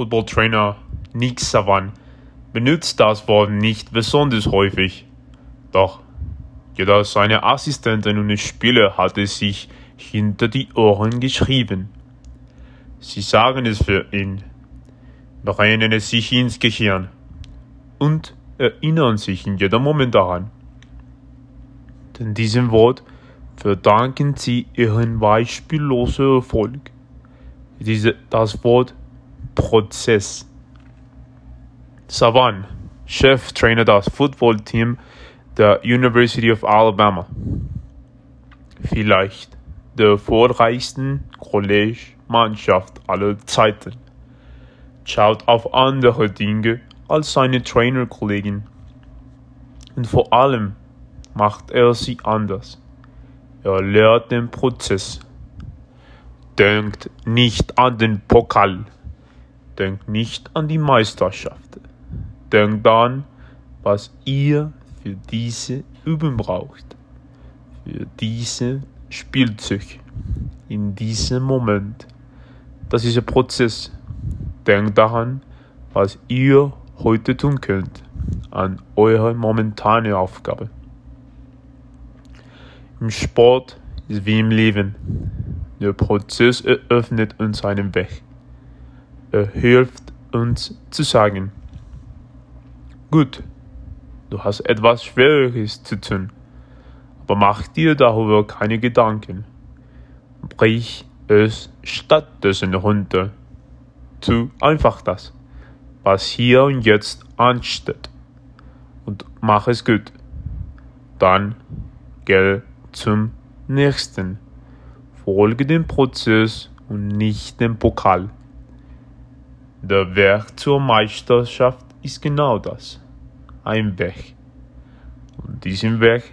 Footballtrainer Nick Savan benutzt das Wort nicht besonders häufig. Doch jeder seiner Assistenten und Spieler hat es sich hinter die Ohren geschrieben. Sie sagen es für ihn, brennen es sich ins Gehirn und erinnern sich in jedem Moment daran. Denn diesem Wort verdanken sie ihren beispiellosen Erfolg. Diese, das Wort Prozess. Savan, Cheftrainer des Footballteams der University of Alabama. Vielleicht der erfolgreichsten College-Mannschaft aller Zeiten. Schaut auf andere Dinge als seine Trainerkollegen. Und vor allem macht er sie anders. Er lehrt den Prozess. Denkt nicht an den Pokal. Denkt nicht an die Meisterschaft. Denkt an, was ihr für diese Übung braucht. Für diese Spielzeug. In diesem Moment. Das ist ein Prozess. Denkt daran, was ihr heute tun könnt. An eure momentane Aufgabe. Im Sport ist wie im Leben. Der Prozess eröffnet uns einen Weg. Er hilft uns zu sagen, gut, du hast etwas Schweres zu tun, aber mach dir darüber keine Gedanken. Brich es stattdessen runter. Tu einfach das, was hier und jetzt ansteht, und mach es gut. Dann geh zum nächsten. Folge dem Prozess und nicht dem Pokal. Der Weg zur Meisterschaft ist genau das. Ein Weg. Und diesen Weg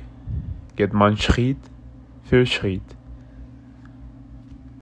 geht man Schritt für Schritt.